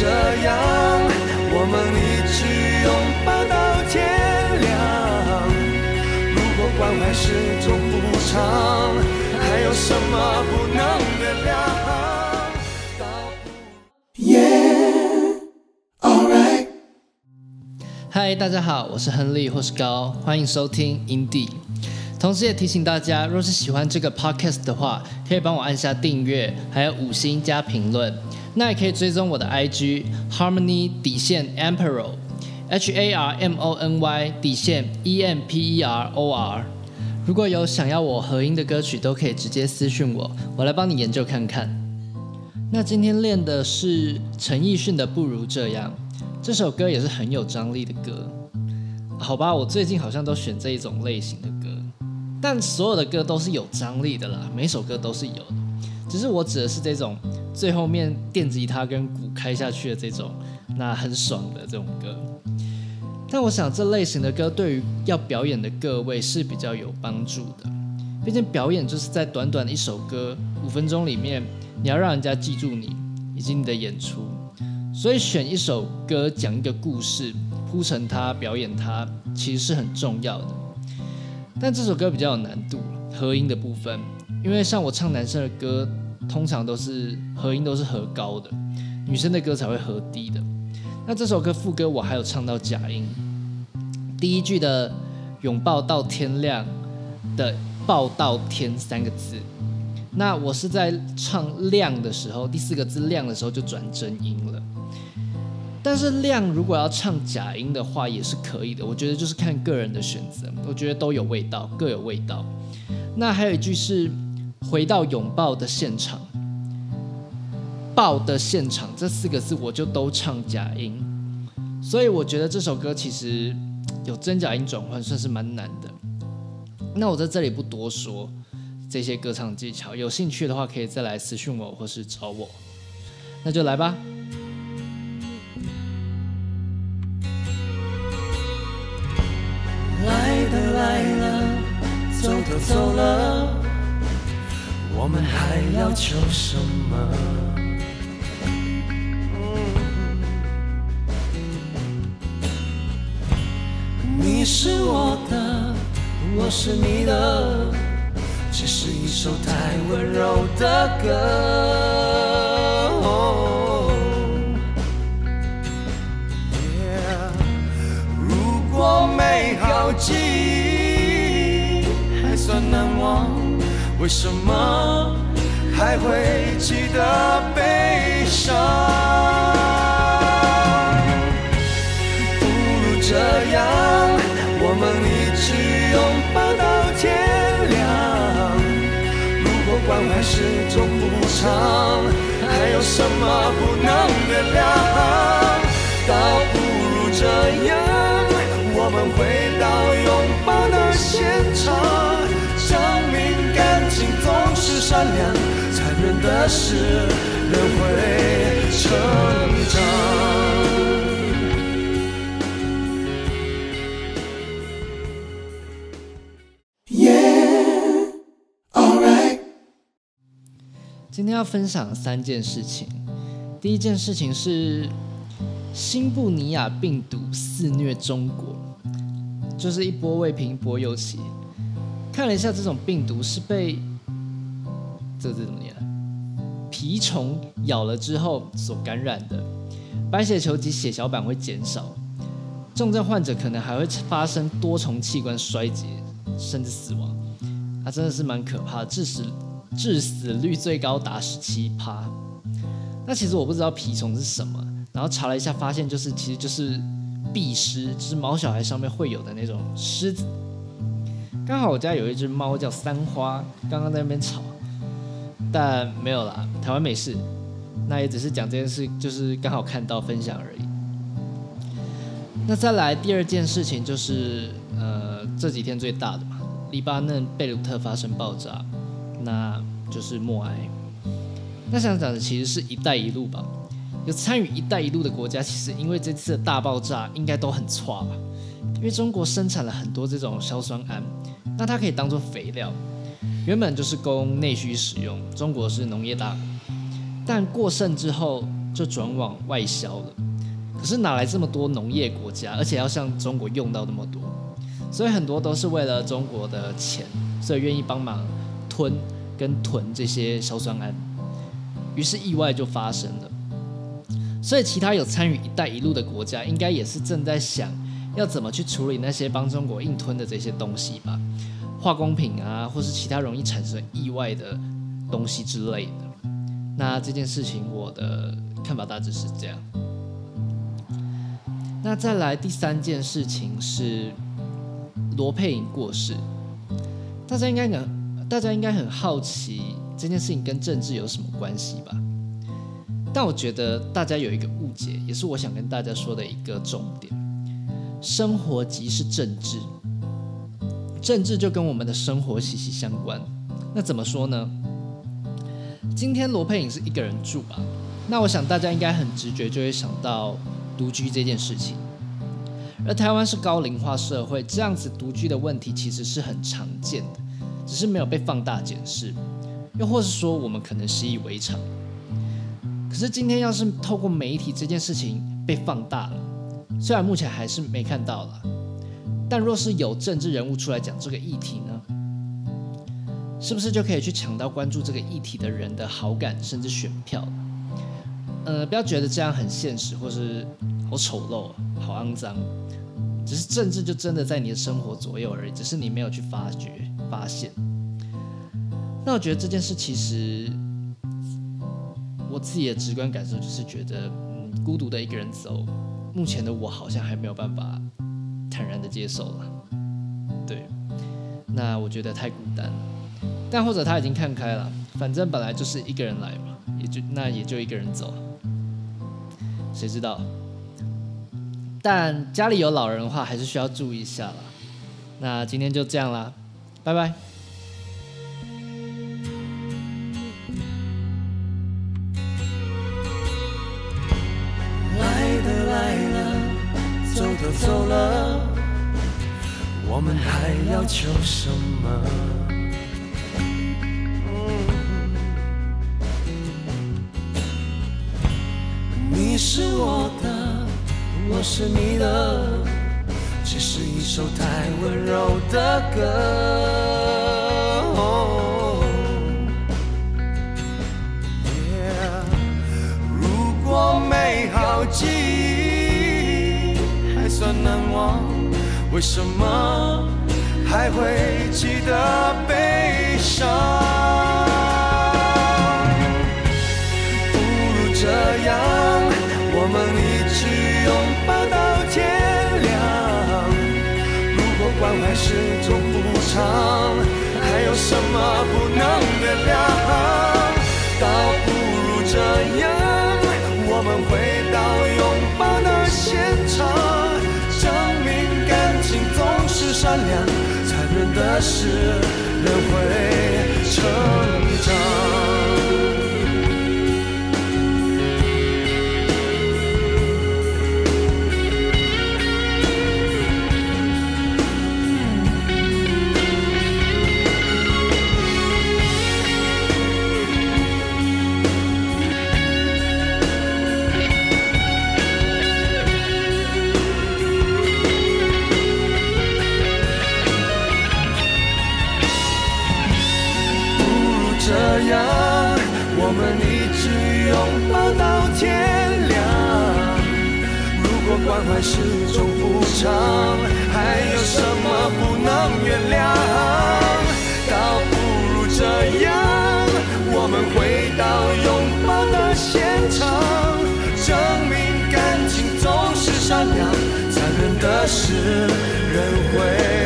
这样，我们一起拥抱到天亮。如果关怀是种补偿，还有什么不能原谅？嗨，大家好，我是亨利或是高，欢迎收听 Indie。同时也提醒大家，若是喜欢这个 podcast 的话，可以帮我按下订阅，还有五星加评论。那也可以追踪我的 IG Harmony 底线 Emperor H A R M O N Y 底线 E M P E R O R。如果有想要我合音的歌曲，都可以直接私讯我，我来帮你研究看看。那今天练的是陈奕迅的《不如这样》。这首歌也是很有张力的歌，好吧，我最近好像都选这一种类型的歌，但所有的歌都是有张力的啦，每首歌都是有的，只是我指的是这种最后面电吉他跟鼓开下去的这种，那很爽的这种歌。但我想这类型的歌对于要表演的各位是比较有帮助的，毕竟表演就是在短短的一首歌五分钟里面，你要让人家记住你以及你的演出。所以选一首歌讲一个故事，铺成它表演它，其实是很重要的。但这首歌比较有难度，和音的部分，因为像我唱男生的歌，通常都是和音都是和高的，女生的歌才会和低的。那这首歌副歌我还有唱到假音，第一句的拥抱到天亮的抱到天三个字，那我是在唱亮的时候，第四个字亮的时候就转真音了。但是亮如果要唱假音的话也是可以的，我觉得就是看个人的选择，我觉得都有味道，各有味道。那还有一句是回到拥抱的现场，抱的现场这四个字我就都唱假音，所以我觉得这首歌其实有真假音转换算是蛮难的。那我在这里不多说这些歌唱技巧，有兴趣的话可以再来私讯我或是找我，那就来吧。来了，走都走了，我们还要求什么？你是我的，我是你的，这是一首太温柔的歌。为什么还会记得悲伤？不如这样，我们一直拥抱到天亮。如果关怀是种补偿，还有什么不能原谅？是人会成长。Yeah, 今天要分享三件事情。第一件事情是新布尼亚病毒肆虐中国，就是一波未平一波又起。看了一下，这种病毒是被。这个字怎么念？蜱虫咬了之后所感染的白血球及血小板会减少，重症患者可能还会发生多重器官衰竭，甚至死亡。啊，真的是蛮可怕的，致死致死率最高达十七趴。那其实我不知道蜱虫是什么，然后查了一下，发现就是其实就是蜱虱，就是毛小孩上面会有的那种虱子。刚好我家有一只猫叫三花，刚刚在那边吵。但没有啦，台湾没事，那也只是讲这件事，就是刚好看到分享而已。那再来第二件事情就是，呃，这几天最大的嘛，黎巴嫩贝鲁特发生爆炸，那就是默哀。那想讲的其实是一带一路吧，有参与一带一路的国家，其实因为这次的大爆炸，应该都很差吧，因为中国生产了很多这种硝酸铵，那它可以当做肥料。原本就是供内需使用，中国是农业大国，但过剩之后，就转往外销了。可是哪来这么多农业国家，而且要向中国用到那么多？所以很多都是为了中国的钱，所以愿意帮忙吞跟囤这些硝酸铵。于是意外就发生了。所以其他有参与“一带一路”的国家，应该也是正在想要怎么去处理那些帮中国硬吞的这些东西吧，化工品啊，或是其他容易产生意外的东西之类的。那这件事情，我的看法大致是这样。那再来第三件事情是罗佩颖过世，大家应该很大家应该很好奇这件事情跟政治有什么关系吧？但我觉得大家有一个误解，也是我想跟大家说的一个重点：生活即是政治，政治就跟我们的生活息息相关。那怎么说呢？今天罗佩颖是一个人住吧？那我想大家应该很直觉就会想到独居这件事情。而台湾是高龄化社会，这样子独居的问题其实是很常见的，只是没有被放大检视，又或是说我们可能习以为常。可是今天要是透过媒体这件事情被放大了，虽然目前还是没看到了，但若是有政治人物出来讲这个议题呢，是不是就可以去抢到关注这个议题的人的好感甚至选票？呃，不要觉得这样很现实或是好丑陋、好肮脏，只是政治就真的在你的生活左右而已，只是你没有去发觉、发现。那我觉得这件事其实。我自己的直观感受就是觉得，嗯，孤独的一个人走，目前的我好像还没有办法坦然的接受了。对，那我觉得太孤单。但或者他已经看开了，反正本来就是一个人来嘛，也就那也就一个人走，谁知道？但家里有老人的话，还是需要注意一下了。那今天就这样啦，拜拜。走了，我们还要求什么？你是我的，我是你的，只是一首太温柔的歌。如果美好记忆还。算难忘，为什么还会记得悲伤？不如这样，我们一直拥抱到天亮。如果关怀是种补偿，还有什么不能是，人会成长。关怀是种补偿，还有什么不能原谅？倒不如这样，我们回到拥抱的现场，证明感情总是善良，残忍的是人会。